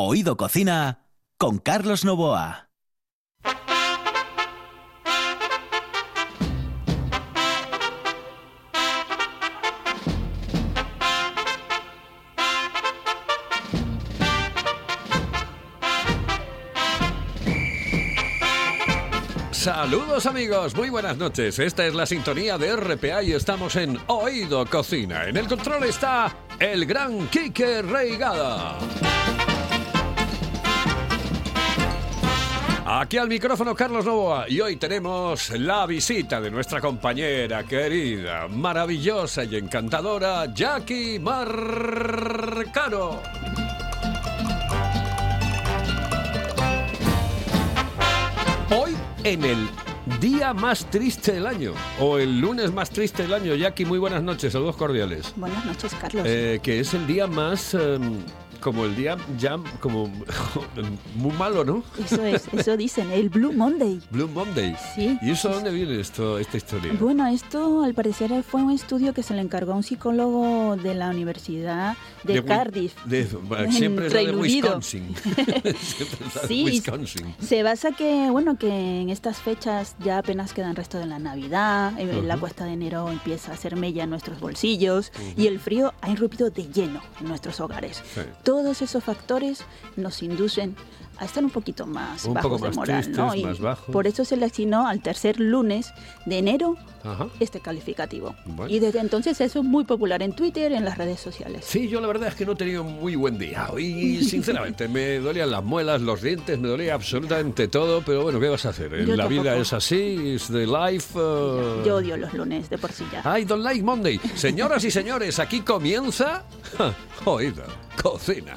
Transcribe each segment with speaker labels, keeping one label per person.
Speaker 1: Oído Cocina con Carlos Novoa.
Speaker 2: Saludos amigos, muy buenas noches. Esta es la sintonía de RPA y estamos en Oído Cocina. En el control está el gran Quique Reigada. Aquí al micrófono Carlos Novoa y hoy tenemos la visita de nuestra compañera querida, maravillosa y encantadora Jackie Marcano. Hoy en el día más triste del año o el lunes más triste del año, Jackie, muy buenas noches, saludos cordiales.
Speaker 3: Buenas noches, Carlos.
Speaker 2: Eh, que es el día más... em, como el día ya como muy malo, ¿no?
Speaker 3: Eso es, eso dicen, el Blue Monday.
Speaker 2: Blue Monday.
Speaker 3: Sí.
Speaker 2: ¿Y eso dónde viene esto, esta historia?
Speaker 3: Bueno, esto al parecer fue un estudio que se le encargó a un psicólogo de la Universidad de,
Speaker 2: Wi-
Speaker 3: Cardiff.
Speaker 2: de-
Speaker 3: en
Speaker 2: siempre es la de. Wisconsin. La de
Speaker 3: Sí,
Speaker 2: Wisconsin.
Speaker 3: Se basa que, bueno, que en estas fechas ya apenas quedan resto de la Navidad, eh, la
Speaker 2: Ujú.
Speaker 3: cuesta de enero empieza a hacer mella en nuestros bolsillos y el frío ha irrumpido de lleno en nuestros hogares.
Speaker 2: Sí.
Speaker 3: Todos esos factores nos inducen a estar un poquito más
Speaker 2: Un
Speaker 3: bajos
Speaker 2: poco
Speaker 3: de
Speaker 2: más
Speaker 3: moral,
Speaker 2: tristes,
Speaker 3: ¿no? Y
Speaker 2: más bajos.
Speaker 3: por eso se le asignó al tercer lunes de enero
Speaker 2: Ajá.
Speaker 3: este calificativo.
Speaker 2: Bueno.
Speaker 3: Y desde entonces eso es muy popular en Twitter, en las redes sociales.
Speaker 2: Sí, yo la verdad es que no he tenido muy buen día. Y sinceramente, me dolían las muelas, los dientes, me dolía absolutamente todo, pero bueno, ¿qué vas a hacer?
Speaker 3: Yo
Speaker 2: la vida es así, es the life. uh,
Speaker 3: Yo odio los lunes de por sí ya.
Speaker 2: I don't like Monday. Señoras y señores, aquí comienza. Oído, cocina.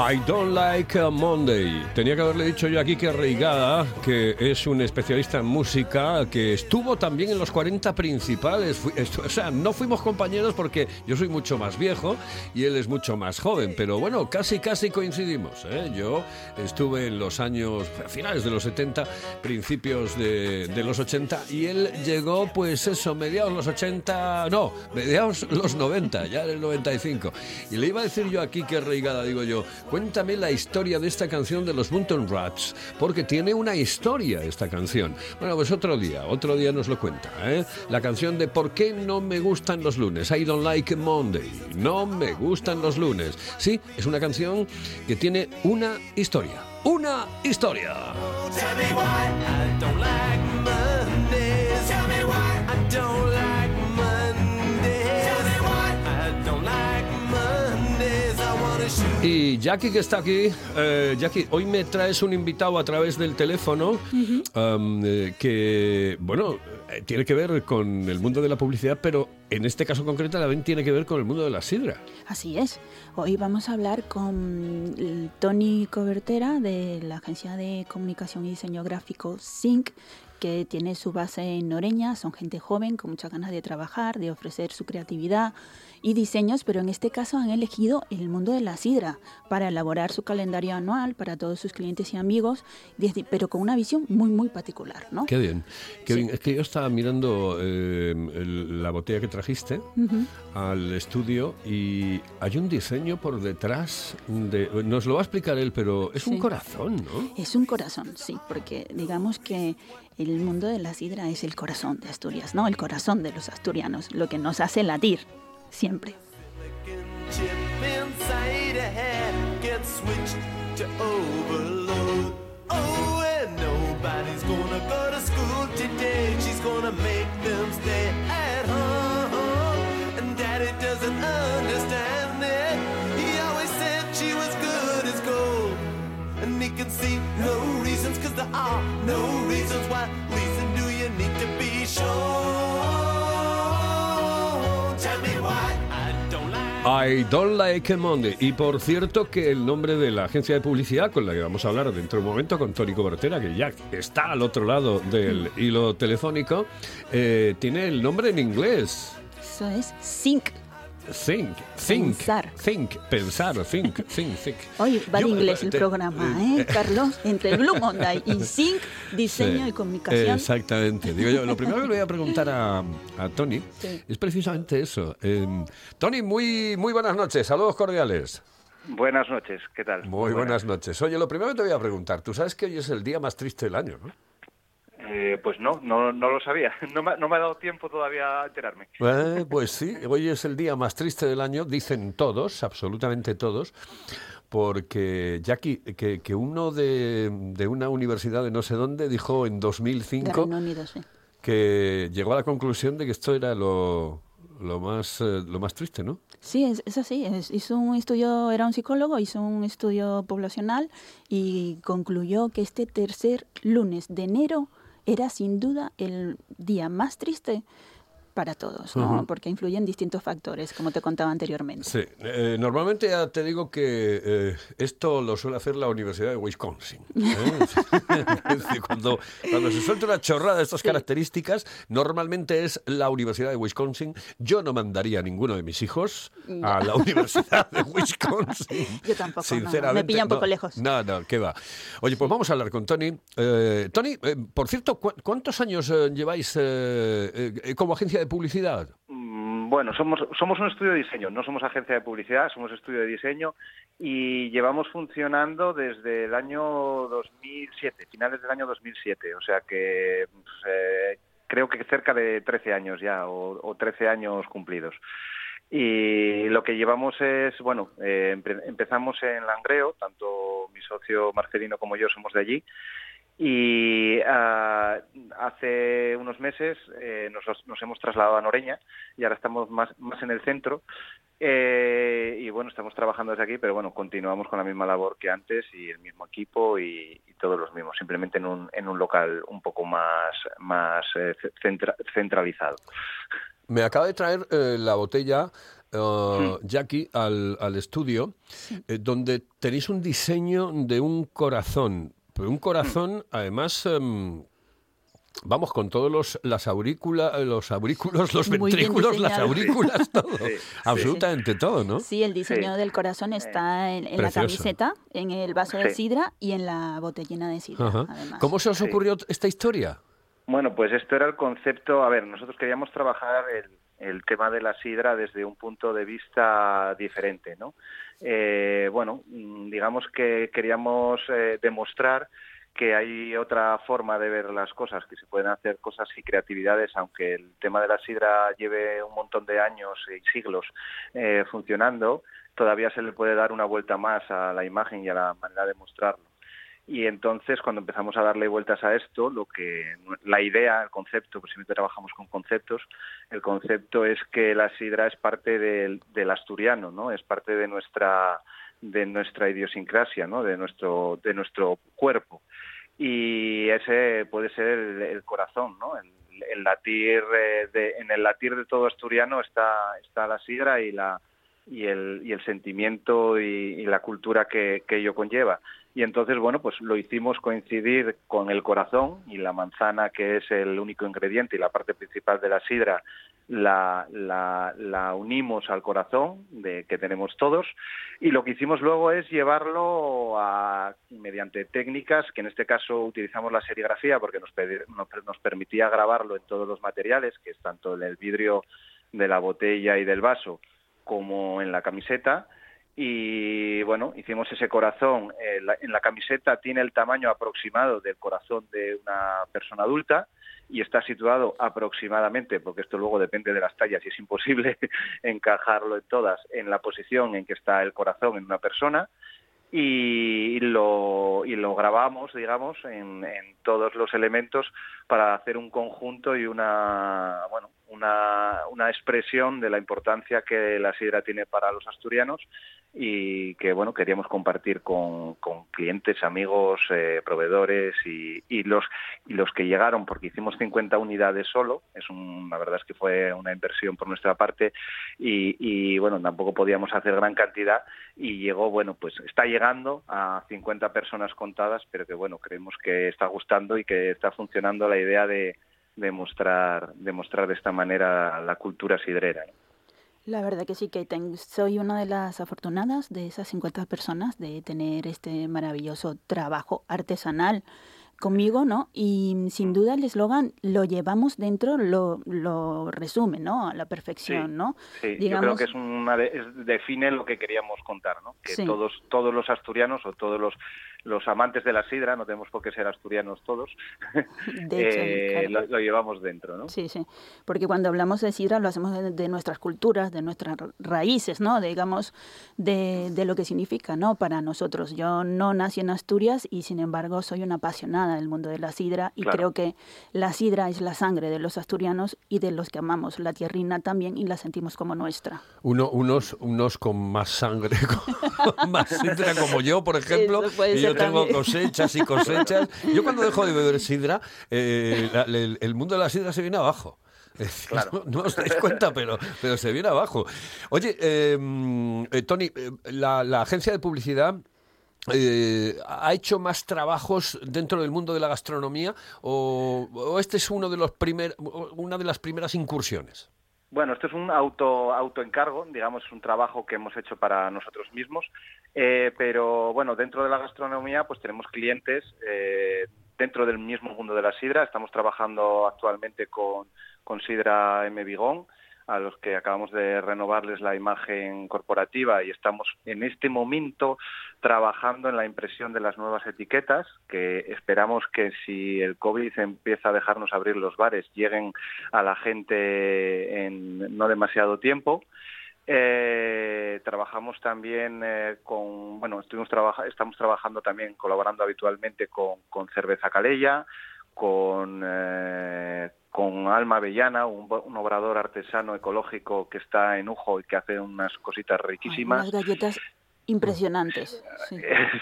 Speaker 4: I don't like
Speaker 2: uh, Monday. Tenía que haberle dicho yo aquí que Reigada, que es un especialista en música, que estuvo también en los 40 principales. O sea, no fuimos compañeros porque yo soy mucho más viejo y él es mucho más joven, pero bueno, casi casi coincidimos. ¿eh? Yo estuve en los años, a finales de los 70, principios de, de los 80 y él llegó, pues eso, mediados los 80, no, mediados los 90, ya en el 95. Y le iba a decir yo aquí que Reigada, digo yo, cuéntame la historia de esta canción de los Mountain Rats, porque tiene una historia esta canción. Bueno, pues otro día, otro día nos lo cuenta, ¿eh? La canción de ¿Por qué no me gustan los lunes? I don't like Monday. No me gustan los lunes. Sí, es una canción que tiene una historia. Una historia.
Speaker 4: Tell me why I don't like. Tell me why I don't like
Speaker 2: Y Jackie que está aquí, eh, Jackie, hoy me traes un invitado a través del teléfono um, eh, que, bueno, eh, tiene que ver con el mundo de la publicidad, pero en este caso concreto también tiene que ver con el mundo de la sidra.
Speaker 3: Así es. Hoy vamos a hablar con Tony Cobertera de la agencia de comunicación y diseño gráfico Sync que tiene su base en Noreña, son gente joven con muchas ganas de trabajar, de ofrecer su creatividad y diseños, pero en este caso han elegido el mundo de la sidra para elaborar su calendario anual para todos sus clientes y amigos, desde- pero con una visión muy, muy particular, ¿no?
Speaker 2: Qué bien, qué
Speaker 3: Sí.
Speaker 2: bien. Es que yo estaba mirando eh, el- la botella que trajiste al estudio y hay un diseño por detrás de... Nos lo va a explicar él, pero es un
Speaker 3: Sí.
Speaker 2: corazón, ¿no?
Speaker 3: Es un corazón, sí, porque digamos que el mundo de la sidra es el corazón de Asturias, ¿no? El corazón de los asturianos, lo que nos hace latir siempre.
Speaker 4: to. I don't like
Speaker 2: Monday. Y por cierto que el nombre de la agencia de publicidad con la que vamos a hablar dentro de un momento con Tony Cobertera, que ya está al otro lado del hilo telefónico, eh, tiene el nombre en inglés.
Speaker 3: Eso es Sync.
Speaker 2: Think, think,
Speaker 3: Pensar.
Speaker 2: think, pensar, think, think, think.
Speaker 3: Oye, va en
Speaker 2: Yo,
Speaker 3: inglés
Speaker 2: eh,
Speaker 3: el
Speaker 2: te-
Speaker 3: programa, ¿eh, Carlos? Entre Blue Monday y Sync, diseño
Speaker 2: Sí,
Speaker 3: y comunicación.
Speaker 2: Exactamente. Digo yo, lo primero que le voy a preguntar a, a Tony
Speaker 3: Sí.
Speaker 2: es precisamente eso. Eh, Tony, muy, muy buenas noches, saludos cordiales.
Speaker 5: Buenas noches, ¿qué tal?
Speaker 2: Muy buenas noches. Oye, lo primero que te voy a preguntar, tú sabes que hoy es el día más triste del año, ¿no?
Speaker 5: Eh, pues no, no, no lo sabía. No me, no me ha dado tiempo todavía a enterarme.
Speaker 2: Eh, pues sí, hoy es el día más triste del año, dicen todos, absolutamente todos, porque Jackie, que, que uno de, de una universidad de no sé dónde dijo en
Speaker 3: de
Speaker 2: 2005
Speaker 3: Reino Unido, sí.
Speaker 2: que llegó a la conclusión de que esto era lo, lo, más, eh, lo más triste, ¿no?
Speaker 3: Sí, es, es así. es- hizo un estudio, era un psicólogo, hizo un estudio poblacional y concluyó que este tercer lunes de enero era sin duda el día más triste para todos, ¿no?
Speaker 2: Ujú.
Speaker 3: Porque influyen distintos factores, como te contaba anteriormente.
Speaker 2: Sí, eh, normalmente ya te digo que eh, esto lo suele hacer la Universidad de Wisconsin. ¿eh? cuando, cuando se suelta una chorrada de estas características, normalmente es la Universidad de Wisconsin. Yo no mandaría a ninguno de mis hijos a la Universidad de Wisconsin.
Speaker 3: Yo tampoco, no,
Speaker 2: Sinceramente.
Speaker 3: me pilla un poco
Speaker 2: no.
Speaker 3: lejos.
Speaker 2: No, no, qué va. Oye, pues vamos a hablar con Tony. Eh, Tony, eh, por cierto, ¿cu- ¿cuántos años eh, lleváis como agencia de publicidad?
Speaker 5: Mm, Bueno, somos, somos un estudio de diseño, no somos agencia de publicidad, somos estudio de diseño y llevamos funcionando desde el año 2007, finales del año 2007, o sea que pues, eh, creo que cerca de 13 años ya, o, o 13 años cumplidos. Y lo que llevamos es, bueno, eh, empe- empezamos en Langreo, tanto mi socio Marcelino como yo somos de allí, y ah, hace unos meses eh, nos, nos hemos trasladado a Noreña y ahora estamos más, más en el centro. Eh, y bueno, estamos trabajando desde aquí, pero bueno, continuamos con la misma labor que antes y el mismo equipo y, y todos los mismos, simplemente en un, en un local un poco más, más eh, centra- centralizado.
Speaker 2: Me acaba de traer eh, la botella eh, Jackie al, al estudio, eh, donde tenéis un diseño de un corazón. Pero un corazón, además, em, vamos, con todos los, las aurículas, los aurículos, los
Speaker 3: Muy
Speaker 2: ventrículos, las aurículas, todo.
Speaker 5: Sí, sí.
Speaker 2: Absolutamente todo, ¿no?
Speaker 3: Sí, el diseño
Speaker 5: Sí.
Speaker 3: del corazón está en, en la camiseta, en el vaso de sidra y en la botellina de sidra, además.
Speaker 2: ¿Cómo se os
Speaker 5: Sí.
Speaker 2: ocurrió esta historia?
Speaker 5: Bueno, pues esto era el concepto. A ver, nosotros queríamos trabajar el, el tema de la sidra desde un punto de vista diferente, ¿no? Eh, bueno, mm, digamos que queríamos eh, demostrar que hay otra forma de ver las cosas, que se pueden hacer cosas y creatividades, aunque el tema de la sidra lleve un montón de años y siglos eh, funcionando, todavía se le puede dar una vuelta más a la imagen y a la manera de mostrarlo. Y entonces, cuando empezamos a darle vueltas a esto, lo que la idea, el concepto, pues siempre trabajamos con conceptos, el concepto es que la sidra es parte del, asturiano, ¿no? Es parte de nuestra de nuestra idiosincrasia, ¿no? De nuestro de nuestro cuerpo. Y ese puede ser el, corazón, ¿no? El latir eh, de, en el latir de todo asturiano está está la sidra y la y el, y el sentimiento y, y la cultura que, que ello conlleva. Y entonces, bueno, pues lo hicimos coincidir con el corazón y la manzana, que es el único ingrediente y la parte principal de la sidra, la, la, unimos al corazón de, que tenemos todos. Y lo que hicimos luego es llevarlo a, mediante técnicas, que en este caso utilizamos la serigrafía porque nos, nos, nos permitía grabarlo en todos los materiales, que es tanto en el vidrio de la botella y del vaso como en la camiseta, y bueno, hicimos ese corazón. Eh, en la camiseta tiene el tamaño aproximado del corazón de una persona adulta y está situado aproximadamente, porque esto luego depende de las tallas y es imposible encajarlo en todas, en la posición en que está el corazón en una persona y lo, y lo grabamos, digamos, en, todos los elementos para hacer un conjunto y una, bueno, una, una expresión de la importancia que la sidra tiene para los asturianos y que bueno queríamos compartir con, con clientes, amigos, eh, proveedores y, y, los y los que llegaron porque hicimos 50 unidades solo, es un, la verdad es que fue una inversión por nuestra parte y, y bueno tampoco podíamos hacer gran cantidad y llegó bueno pues está llegando a 50 personas contadas pero que bueno creemos que está gustando y que está funcionando la idea de demostrar demostrar de esta manera la cultura sidrera.
Speaker 3: La verdad que sí, que soy una de las afortunadas de esas 50 personas de tener este maravilloso trabajo artesanal conmigo, ¿no? Y sin duda el eslogan lo llevamos dentro, lo, lo resume, ¿no? A la perfección, ¿no?
Speaker 5: Sí, yo creo que es una define lo que queríamos contar, ¿no? Que todos todos los asturianos o todos los los amantes de la sidra, no tenemos por qué ser asturianos todos, de eh, lo, llevamos dentro, ¿no?
Speaker 3: Sí, sí, porque cuando hablamos de sidra lo hacemos de, nuestras culturas, de nuestras raíces, ¿no? Digamos, de, de, lo que significa, ¿no? Para nosotros. Yo no nací en Asturias y sin embargo soy una apasionada del mundo de la sidra y creo que la sidra es la sangre de los asturianos y de los que amamos la tierrina también y la sentimos como nuestra.
Speaker 2: Uno, unos, unos con más sangre, con más sidra como yo, por ejemplo, yo tengo cosechas y cosechas. Yo cuando dejo de beber sidra, eh, el, mundo de la sidra se viene abajo. No, os dais cuenta, pero, pero se viene abajo. Oye, em, eh, Tony, eh, la, agencia de publicidad ha hecho más trabajos dentro del mundo de la gastronomía o, o este es uno de los primer, una de las primeras incursiones.
Speaker 5: Bueno, esto es un auto autoencargo, digamos, es un trabajo que hemos hecho para nosotros mismos, eh, pero bueno, dentro de la gastronomía, pues tenemos clientes eh, dentro del mismo mundo de la sidra. Estamos trabajando actualmente con, con Sidra M. Vigón, a los que acabamos de renovarles la imagen corporativa y estamos en este momento trabajando en la impresión de las nuevas etiquetas, que esperamos que si el COVID empieza a dejarnos abrir los bares, lleguen a la gente en no demasiado tiempo. Eh, trabajamos también eh, con, bueno, estuvimos estamos trabajando también, colaborando habitualmente con, con Cerveza Calella, con, eh, con Alma Avellana, un, obrador artesano ecológico que está en Ujo y que hace unas cositas riquísimas.
Speaker 3: unas galletas impresionantes.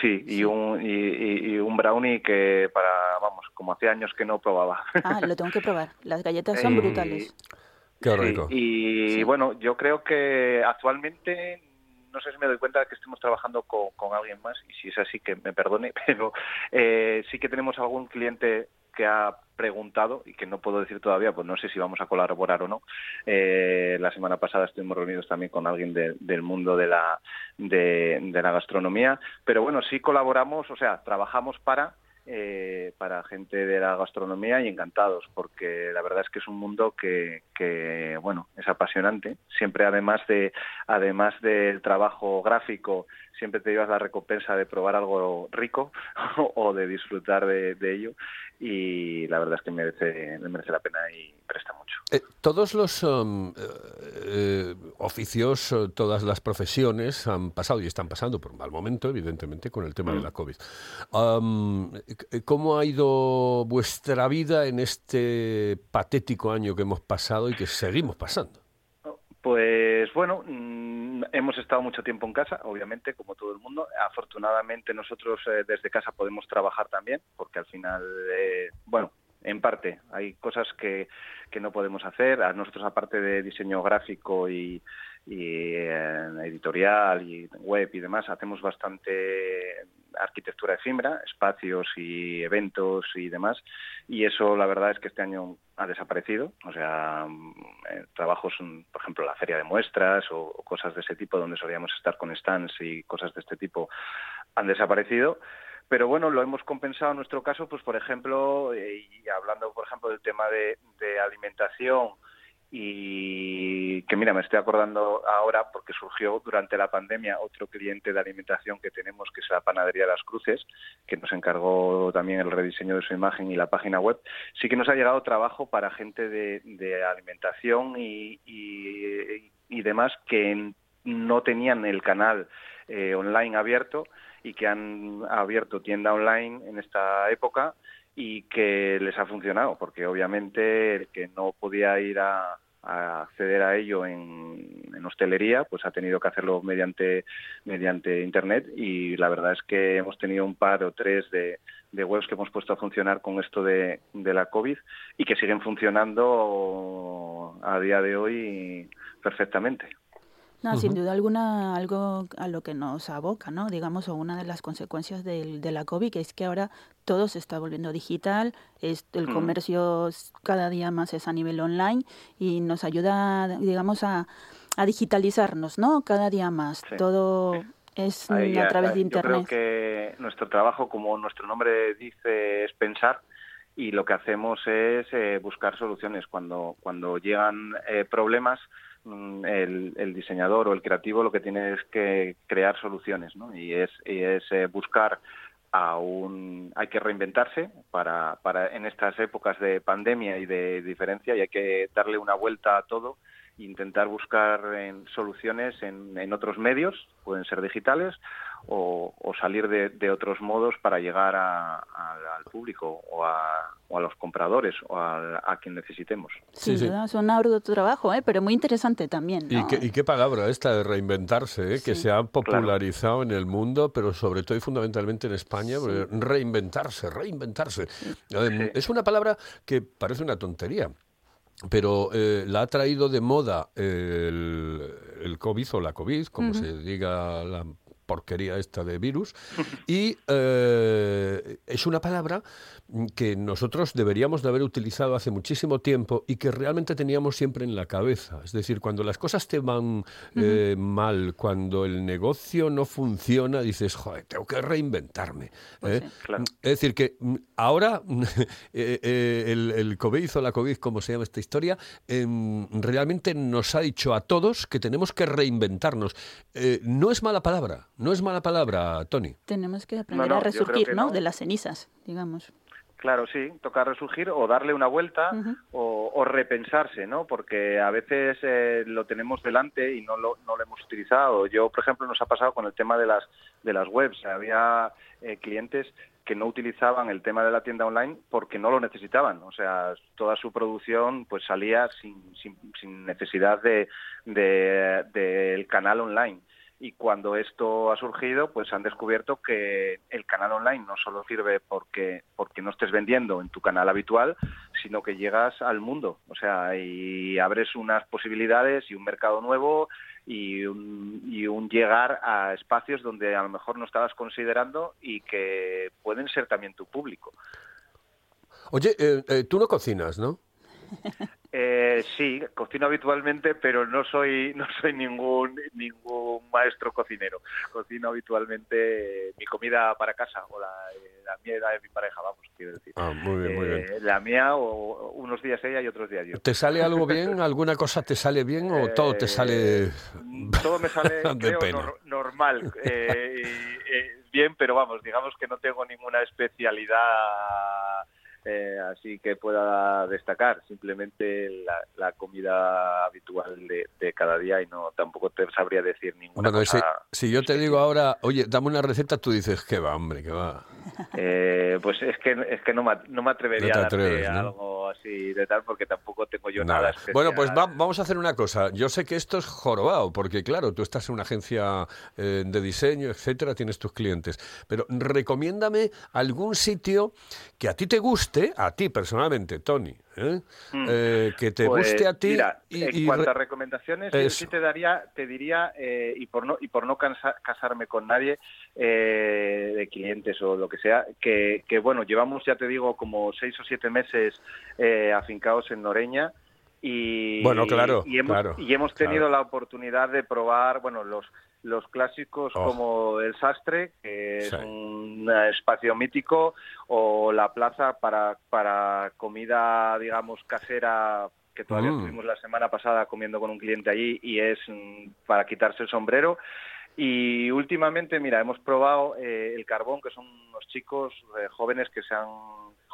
Speaker 5: Sí, y, un, y, un brownie que para, vamos, como hace años que no probaba.
Speaker 3: Ah, lo tengo que probar. Las galletas son brutales.
Speaker 2: Qué rico.
Speaker 5: y bueno, yo creo que actualmente no sé si me doy cuenta de que estemos trabajando con, con, alguien más y si es así que me perdone, pero eh, sí que tenemos algún cliente que ha preguntado y que no puedo decir todavía, pues no sé si vamos a colaborar o no. Eh, la semana pasada estuvimos reunidos también con alguien del mundo de la, de, la gastronomía, pero bueno, sí colaboramos, o sea, trabajamos para eh, para gente de la gastronomía y encantados, porque la verdad es que es un mundo que, que, bueno, es apasionante. Siempre, además de, además del trabajo gráfico, siempre te llevas la recompensa de probar algo rico o de disfrutar de, de ello y la verdad es que merece, merece la pena y presta mucho.
Speaker 2: Eh, todos los um, eh, eh, oficios, todas las profesiones han pasado y están pasando por un mal momento, evidentemente, con el tema de mm. la COVID. Um, ¿Cómo ha ido vuestra vida en este patético año que hemos pasado y que seguimos pasando?
Speaker 5: Pues bueno, mm, hemos estado mucho tiempo en casa, obviamente, como todo el mundo. Afortunadamente nosotros desde casa podemos trabajar también, porque al final, bueno, en parte. Hay cosas que, que no podemos hacer. A nosotros, aparte de diseño gráfico y, y eh, editorial y web y demás, hacemos bastante arquitectura efímera, espacios y eventos y demás, y eso la verdad es que este año ha desaparecido, o sea, eh, trabajos, por ejemplo, la feria de muestras o, o cosas de ese tipo donde solíamos estar con stands y cosas de este tipo han desaparecido. Pero bueno, lo hemos compensado en nuestro caso, pues por ejemplo, eh, y hablando por ejemplo del tema de, de alimentación, y que mira, me estoy acordando ahora porque surgió durante la pandemia otro cliente de alimentación que tenemos, que es la Panadería de las Cruces, que nos encargó también el rediseño de su imagen y la página web. Sí que nos ha llegado trabajo para gente de, alimentación y, y, y demás que no tenían el canal eh, online abierto y que han abierto tienda online en esta época y que les ha funcionado, porque obviamente el que no podía ir a, a acceder a ello en, hostelería, pues ha tenido que hacerlo mediante, mediante Internet y la verdad es que hemos tenido un par o tres de, de webs que hemos puesto a funcionar con esto de la COVID y que siguen funcionando a día de hoy perfectamente.
Speaker 3: No, uh -huh. sin duda alguna, algo a lo que nos aboca, ¿no? Digamos, o una de las consecuencias del, de la COVID, que es que ahora todo se está volviendo digital, es, el comercio cada día más es a nivel online y nos ayuda, digamos, a, a digitalizarnos, ¿no? Cada día más. Sí. Todo es
Speaker 5: Ahí,
Speaker 3: a través de Internet.
Speaker 5: Yo creo que nuestro trabajo, como nuestro nombre dice, es pensar y lo que hacemos es eh, buscar soluciones. Cuando, cuando llegan eh, problemas, el, el, diseñador o el creativo lo que tiene es que crear soluciones, ¿no? Y es, y es eh, buscar a un... Hay que reinventarse para, para en estas épocas de pandemia y de diferencia y hay que darle una vuelta a todo e intentar buscar en soluciones en, en otros medios, pueden ser digitales, o, o salir de, de, otros modos para llegar a, a, al público o a, o a, los compradores o a, a quien necesitemos.
Speaker 3: Sí, sí, sí. es un arduo trabajo, ¿eh? pero muy interesante también. ¿no?
Speaker 2: ¿Y, qué, ¿Y, qué, palabra esta de reinventarse, ¿eh? sí, que se ha popularizado claro. en el mundo, pero sobre todo y fundamentalmente en España, reinventarse, reinventarse. Es una palabra que parece una tontería pero eh, la ha traído de moda el, el COVID o la COVID, como uh -huh. se diga la porquería esta de virus, y eh, es una palabra que nosotros deberíamos de haber utilizado hace muchísimo tiempo y que realmente teníamos siempre en la cabeza. Es decir, cuando las cosas te van uh -huh. eh, mal, cuando el negocio no funciona, dices, joder, tengo que reinventarme. Pues sí, claro. Es decir, que mm, ahora eh, eh, el, el, COVID o la COVID, como se llama esta historia, em, realmente nos ha dicho a todos que tenemos que reinventarnos. Eh, no es mala palabra, no es mala palabra, Tony.
Speaker 3: Tenemos que aprender no, no, a resurgir, ¿no? De las cenizas, digamos.
Speaker 5: Claro, sí, toca resurgir o darle una vuelta uh -huh. o, o, repensarse, ¿no? Porque a veces eh, lo tenemos delante y no lo, no lo hemos utilizado. Yo, por ejemplo, nos ha pasado con el tema de las de las webs. Había eh, clientes que no utilizaban el tema de la tienda online porque no lo necesitaban. O sea, toda su producción pues salía sin, sin, sin necesidad de, de, del canal online y cuando esto ha surgido, pues han descubierto que el canal online no solo sirve porque porque no estés vendiendo en tu canal habitual, sino que llegas al mundo, o sea, y abres unas posibilidades y un mercado nuevo y un, y un llegar a espacios donde a lo mejor no estabas considerando y que pueden ser también tu público.
Speaker 2: Oye, eh, eh, tú no cocinas, ¿no?
Speaker 5: Eh, sí, cocino habitualmente, pero no soy no soy ningún ningún maestro cocinero. Cocino habitualmente mi comida para casa o la, la mía y la de mi pareja, vamos, quiero decir.
Speaker 2: Ah, muy bien, muy bien.
Speaker 5: Eh, la mía o unos días ella y otros días yo.
Speaker 2: ¿Te sale algo bien? ¿Alguna cosa te sale bien o todo te sale
Speaker 5: eh, todo me sale creo, nor normal eh, bien, pero vamos, digamos que no tengo ninguna especialidad eh, así que pueda destacar simplemente la, la comida habitual de, de, cada día y no tampoco te sabría decir ninguna
Speaker 2: bueno,
Speaker 5: cosa.
Speaker 2: Si, si, yo te digo ahora, oye, dame una receta, tú dices que va, hombre, que va.
Speaker 5: Eh, pues es que es que no me, no me atrevería no atreves, a darte ¿no? algo así de tal porque tampoco tengo yo nada, nada especial.
Speaker 2: Bueno, pues va, vamos a hacer una cosa. Yo sé que esto es jorobado porque claro, tú estás en una agencia eh, de diseño, etcétera, tienes tus clientes, pero recomiéndame algún sitio que a ti te guste guste a ti personalmente, Tony. ¿eh?
Speaker 5: Mm.
Speaker 2: Eh, que te
Speaker 5: Pues,
Speaker 2: guste a ti.
Speaker 5: Mira,
Speaker 2: y,
Speaker 5: en
Speaker 2: y
Speaker 5: cuanto a recomendaciones, yo sí te daría, te diría, eh, y por no y por no cansa- casarme con nadie eh, de clientes o lo que sea, que, que, bueno, llevamos ya te digo como seis o siete meses eh, afincados en Noreña y
Speaker 2: Bueno, claro,
Speaker 5: y hemos,
Speaker 2: claro,
Speaker 5: y hemos tenido
Speaker 2: claro.
Speaker 5: la oportunidad de probar, bueno, los los clásicos
Speaker 2: Oh.
Speaker 5: como el Sastre, que es un espacio mítico, o la plaza para, para comida, digamos, casera, que todavía
Speaker 2: Mm.
Speaker 5: estuvimos la semana pasada comiendo con un cliente allí y es mm, para quitarse el sombrero. Y últimamente, mira, hemos probado eh, el carbón, que son unos chicos eh, jóvenes que se han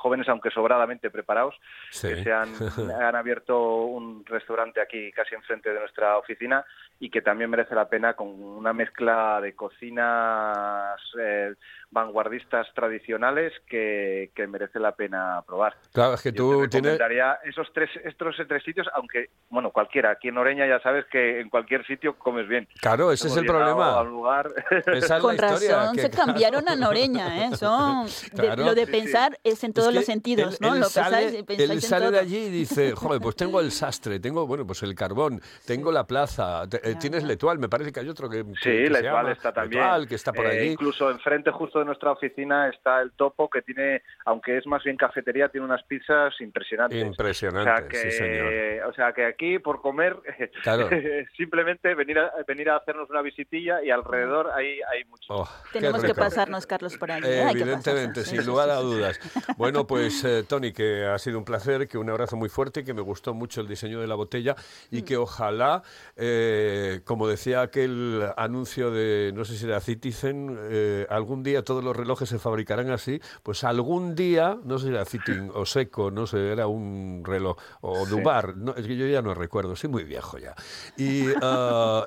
Speaker 5: jóvenes aunque sobradamente preparados,
Speaker 2: Sí.
Speaker 5: que se han, han abierto un restaurante aquí casi enfrente de nuestra oficina y que también merece la pena con una mezcla de cocinas eh, vanguardistas tradicionales que, que merece la pena probar.
Speaker 2: Claro, es que
Speaker 5: Yo
Speaker 2: tú
Speaker 5: te
Speaker 2: tienes.
Speaker 5: recomendaría esos tres, estos tres sitios, aunque, bueno, cualquiera. Aquí en Oreña ya sabes que en cualquier sitio comes bien.
Speaker 2: Claro, ese es el problema.
Speaker 5: a un lugar...
Speaker 2: Esa es la
Speaker 3: Con
Speaker 2: historia.
Speaker 3: razón,
Speaker 2: que,
Speaker 3: se
Speaker 2: claro,
Speaker 3: cambiaron a Noreña, ¿eh? Son de-
Speaker 2: Claro.
Speaker 3: lo de
Speaker 5: Sí, sí.
Speaker 3: pensar es en
Speaker 2: Es
Speaker 3: todos
Speaker 2: que
Speaker 3: los sentidos,
Speaker 2: él-
Speaker 3: ¿no?
Speaker 2: él
Speaker 3: lo
Speaker 2: sale,
Speaker 3: pensáis, y pensáis
Speaker 2: él
Speaker 3: en
Speaker 2: sale
Speaker 3: todo.
Speaker 2: de allí y dice, joder, pues tengo el sastre, tengo, bueno, pues el carbón, tengo la plaza, te- eh,
Speaker 3: Ya,
Speaker 2: tienes. Letual, me parece que hay otro que, que-
Speaker 5: Sí,
Speaker 2: llama
Speaker 5: está también.
Speaker 2: Letual, que está por
Speaker 5: Eh,
Speaker 2: allí.
Speaker 5: Incluso enfrente justo de nuestra oficina está el Topo, que tiene, aunque es más bien cafetería, tiene unas pizzas impresionantes.
Speaker 2: Impresionante,
Speaker 5: o sea que,
Speaker 2: sí, señor.
Speaker 5: O sea que aquí, por comer,
Speaker 2: Claro.
Speaker 5: simplemente venir a, venir a hacernos una visitilla y alrededor hay, hay mucho.
Speaker 2: Oh,
Speaker 3: Tenemos que pasarnos, Carlos, por allí. ¿eh?
Speaker 2: Evidentemente, sin lugar a dudas. Bueno, pues eh, Tony, que ha sido un placer, que un abrazo muy fuerte, que me gustó mucho el diseño de la botella y
Speaker 3: Mm.
Speaker 2: que ojalá, eh, como decía aquel anuncio de, no sé si era Citizen, eh, algún día todos los relojes se fabricarán así, pues algún día, no sé si era Citizen o Seco, no sé, era un reloj, o Dubar, no, es que yo ya no recuerdo, soy muy viejo ya. Y ah,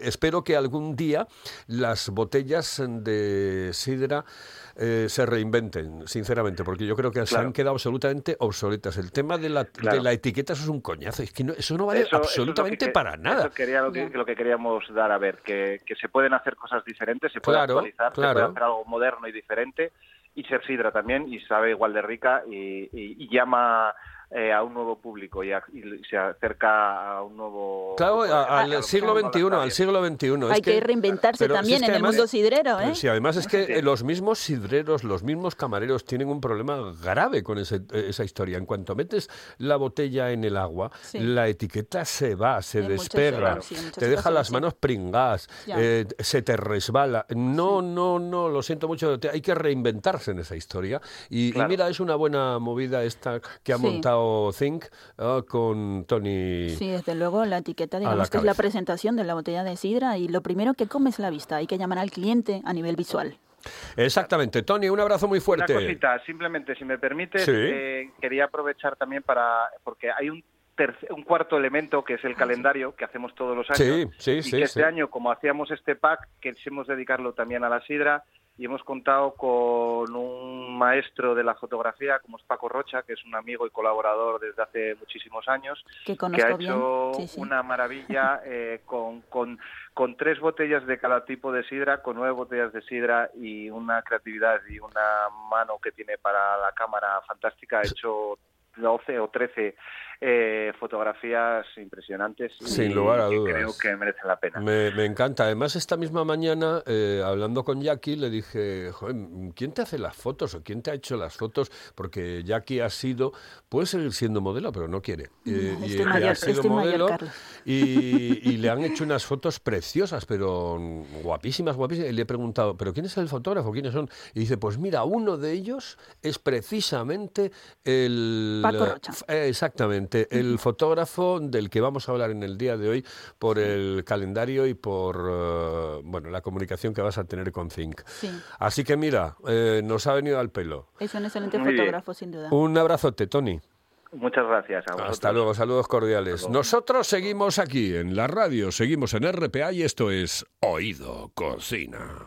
Speaker 2: espero que algún día las botellas de sidra eh, se reinventen, sinceramente, porque yo creo que se
Speaker 5: Claro.
Speaker 2: han quedado absolutamente obsoletas. El tema de la,
Speaker 5: Claro.
Speaker 2: de la etiqueta, eso es un coñazo, es que no- eso no vale
Speaker 5: Eso- eso es lo que
Speaker 2: absolutamente
Speaker 5: que-
Speaker 2: para nada.
Speaker 5: Eso quería lo que, lo que queríamos dar a ver, que, que se pueden hacer cosas diferentes, se puede
Speaker 2: Claro,
Speaker 5: actualizar, se puede hacer algo moderno y diferente, y ser sidra también, y sabe igual de rica, y, y- y llama eh, a un nuevo público y, a- y se acerca a un nuevo...
Speaker 2: Claro, a-
Speaker 5: a-
Speaker 2: al siglo XXI, al siglo XXI.
Speaker 3: Hay
Speaker 2: Es
Speaker 3: que reinventarse
Speaker 2: pero si
Speaker 3: también
Speaker 2: es que
Speaker 3: en el mundo sidrero, ¿eh?
Speaker 2: Sí, además es que
Speaker 5: Sí.
Speaker 2: los mismos sidreros, los mismos camareros tienen un problema grave con ese- esa historia. En cuanto metes la botella en el agua,
Speaker 3: Sí.
Speaker 2: la etiqueta se va, se
Speaker 3: En sí, muchas
Speaker 2: te deja las
Speaker 3: sí.
Speaker 2: manos pringadas, eh, se te resbala. No, no, no, lo siento mucho, hay que reinventarse en esa historia. Y, mira, es una buena movida esta que ha
Speaker 3: Sí.
Speaker 2: Montado Think ah, con Tony.
Speaker 3: Sí, desde luego la etiqueta,
Speaker 2: la
Speaker 3: digamos que es la presentación de la botella de sidra y lo primero que come es la vista. Hay que llamar al cliente a nivel visual.
Speaker 2: Exactamente. Tony, un abrazo muy fuerte.
Speaker 5: Una cosita, simplemente, si me permite,
Speaker 2: Sí.
Speaker 5: eh, quería aprovechar también para, porque hay un, un cuarto elemento que es el calendario que hacemos todos los años.
Speaker 2: Sí, sí,
Speaker 5: y
Speaker 2: sí,
Speaker 5: que este año, como hacíamos este pack, quisimos dedicarlo también a la sidra y hemos contado con un maestro de la fotografía, como es Paco Rocha, que es un amigo y colaborador desde hace muchísimos años,
Speaker 3: Que
Speaker 5: ha hecho
Speaker 3: Sí, sí.
Speaker 5: una maravilla eh, con, con, con tres botellas de cada tipo de sidra, con nueve botellas de sidra y una creatividad y una mano que tiene para la cámara fantástica. Ha hecho 12 o 13 eh, fotografías impresionantes y
Speaker 2: Sin lugar a dudas.
Speaker 5: creo que merecen la pena.
Speaker 2: Me, me encanta. Además, esta misma mañana, eh, hablando con Jackie, le dije, "Joder, ¿quién te hace las fotos o quién te ha hecho las fotos? Porque Jackie ha sido, puede seguir siendo modelo, pero no quiere. Eh, y
Speaker 3: mayor,
Speaker 2: ha sido
Speaker 3: mayor,
Speaker 2: modelo y, y le han hecho unas fotos preciosas, pero guapísimas, guapísimas. Y le he preguntado, ¿pero quién es el fotógrafo? ¿Quiénes son? Y dice, pues mira, uno de ellos es precisamente el...
Speaker 3: Paco Rocha.
Speaker 2: Eh, Exactamente, el fotógrafo del que vamos a hablar en el día de hoy por el calendario y por eh, bueno la comunicación que vas a tener con Think.
Speaker 3: Sí,
Speaker 2: Así que mira, eh, nos ha venido al pelo.
Speaker 3: es un excelente
Speaker 5: Muy bien.
Speaker 3: fotógrafo, sin duda.
Speaker 2: Un abrazote, Tony.
Speaker 5: Muchas gracias. A
Speaker 2: Hasta luego, saludos cordiales.
Speaker 5: Luego.
Speaker 2: Nosotros seguimos aquí en la radio, seguimos en RPA y esto es Oído Cocina.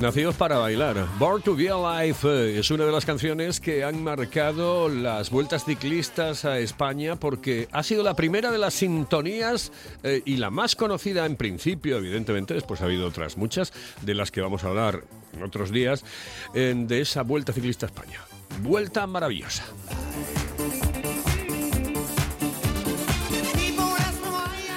Speaker 2: Nacidos para bailar. Born to Be Alive eh, es una de las canciones que han marcado las vueltas ciclistas a España porque ha sido la primera de las sintonías eh, y la más conocida en principio, evidentemente, después ha habido otras muchas de las que vamos a hablar en otros días, de esa vuelta ciclista a España. Vuelta maravillosa.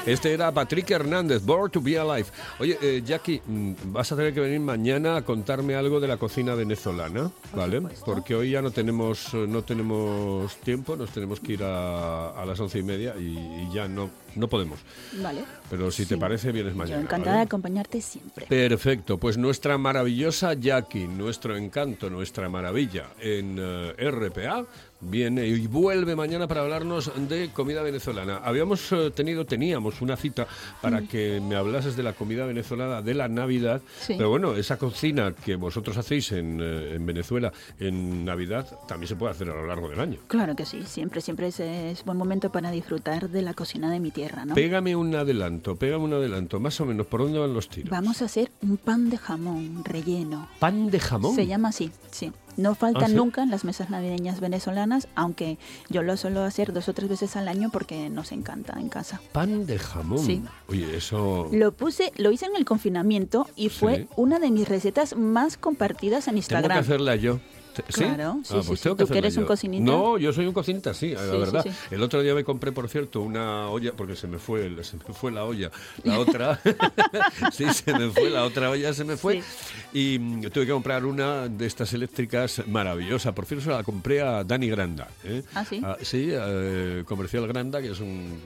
Speaker 2: Este era Patrick Hernández, Born to Be Alive. Oye, eh, Jackie, mm, vas a tener que venir mañana a contarme algo de la cocina venezolana, ¿vale? Porque hoy ya no tenemos, eh, no tenemos tiempo, nos tenemos que ir a, a las once y media y, y ya no, no podemos.
Speaker 3: Vale.
Speaker 2: Pero si te parece, vienes
Speaker 3: Yo
Speaker 2: mañana.
Speaker 3: encantada
Speaker 2: ¿vale?
Speaker 3: de acompañarte siempre.
Speaker 2: Perfecto, pues nuestra maravillosa Jackie, nuestro encanto, nuestra maravilla en eh, RPA viene y vuelve mañana para hablarnos de comida venezolana. Habíamos eh, tenido, teníamos una cita para
Speaker 3: Mm.
Speaker 2: que me hablases de la comida venezolana de la Navidad,
Speaker 3: Sí.
Speaker 2: pero bueno, esa cocina que vosotros hacéis en, eh, en Venezuela en Navidad también se puede hacer a lo largo del año.
Speaker 3: Claro que sí, siempre, siempre es, es buen momento para disfrutar de la cocina de mi tierra, ¿no?
Speaker 2: Pégame un adelanto, pégame un adelanto, más o menos, ¿por dónde van los tiros?
Speaker 3: Vamos a hacer un pan de jamón relleno.
Speaker 2: Pan de jamón.
Speaker 3: Se llama así, sí. No faltan
Speaker 2: ¿Ah, sí?
Speaker 3: nunca en las mesas navideñas venezolanas, aunque yo lo suelo hacer dos o tres veces al año porque nos encanta en casa.
Speaker 2: Pan de jamón.
Speaker 3: Sí.
Speaker 2: Oye, eso...
Speaker 3: Lo puse, lo hice en el confinamiento y fue
Speaker 2: Sí.
Speaker 3: una de mis recetas más compartidas en
Speaker 2: Tengo
Speaker 3: Instagram.
Speaker 2: que hacerla yo.
Speaker 3: Claro, sí,
Speaker 2: Ah, pues
Speaker 3: sí.
Speaker 2: tengo que
Speaker 3: ¿Tú eres un cocinita?
Speaker 2: No, yo soy un cocinita, sí, la verdad. El otro día me compré, por cierto, una olla, porque se me fue, se me fue la olla. La otra, sí, se me fue, la otra olla se me fue. Y mm, tuve que comprar una de estas eléctricas maravillosa. Por cierto, se la compré a Dani Granda. ¿eh?
Speaker 3: ¿Ah, sí?
Speaker 2: sí, eh, Comercial Granda, que es un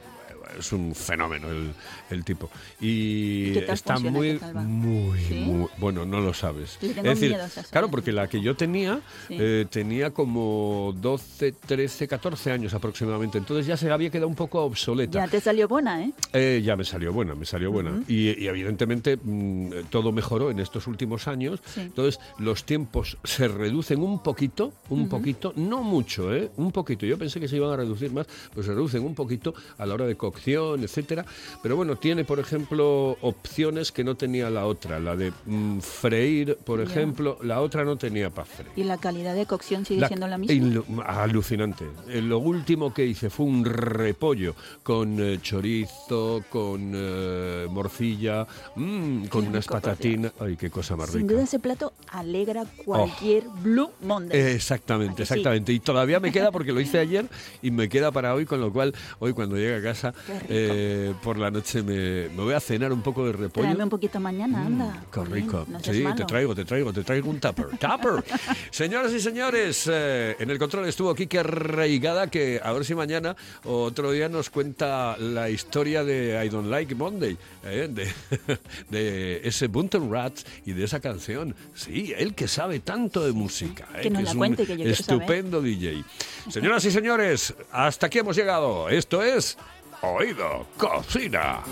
Speaker 2: es un fenómeno el, el tipo. Y
Speaker 3: ¿Y qué tal
Speaker 2: está muy, muy,
Speaker 3: ¿Sí?
Speaker 2: muy- bueno, no lo sabes. Es decir, claro, porque la que yo tenía
Speaker 3: Sí.
Speaker 2: eh, tenía como 12, 13, 14 años aproximadamente. Entonces ya se había quedado un poco obsoleta.
Speaker 3: Ya te salió buena, ¿eh?
Speaker 2: Eh, ya me salió buena, me salió buena. Y, y evidentemente mm, todo mejoró en estos últimos años.
Speaker 3: Sí.
Speaker 2: Entonces los tiempos se reducen un poquito, un poquito, no mucho, ¿eh? Un poquito. Yo pensé que se iban a reducir más, pues se reducen un poquito a la hora de etcétera. Pero bueno, tiene, por ejemplo, opciones que no tenía la otra. La de mm, freír, por ejemplo, la otra no tenía para freír.
Speaker 3: Y la calidad de cocción sigue
Speaker 2: La-
Speaker 3: siendo la misma.
Speaker 2: alucinante. Eh, Lo último que hice fue un repollo con eh, chorizo, con eh, morcilla, mm, con
Speaker 3: Qué
Speaker 2: unas patatinas. Ay, qué cosa más
Speaker 3: Sin
Speaker 2: rica.
Speaker 3: duda ese plato alegra cualquier Blue Monday.
Speaker 2: Exactamente, exactamente. Y todavía me queda porque lo hice ayer y me queda para hoy, con lo cual hoy cuando llegue a casa. Eh, por la noche me, me voy a cenar un poco de repollo.
Speaker 3: Tráeme un poquito mañana, anda.
Speaker 2: Mm, Qué rico.
Speaker 3: no
Speaker 2: sí, te traigo, te traigo, te traigo un tupper. ¡Tupper! Señoras y señores, eh, en el control estuvo Kike Reigada, que a ver si mañana o otro día nos cuenta la historia de I Don't Like Monday, eh, de, de ese Bunton Rats y de esa canción. Sí, él que sabe tanto de música.
Speaker 3: Que nos la
Speaker 2: es un
Speaker 3: cuente, que yo saber.
Speaker 2: estupendo DJ. Señoras y señores, hasta aquí hemos llegado. Esto es Oído Cocina.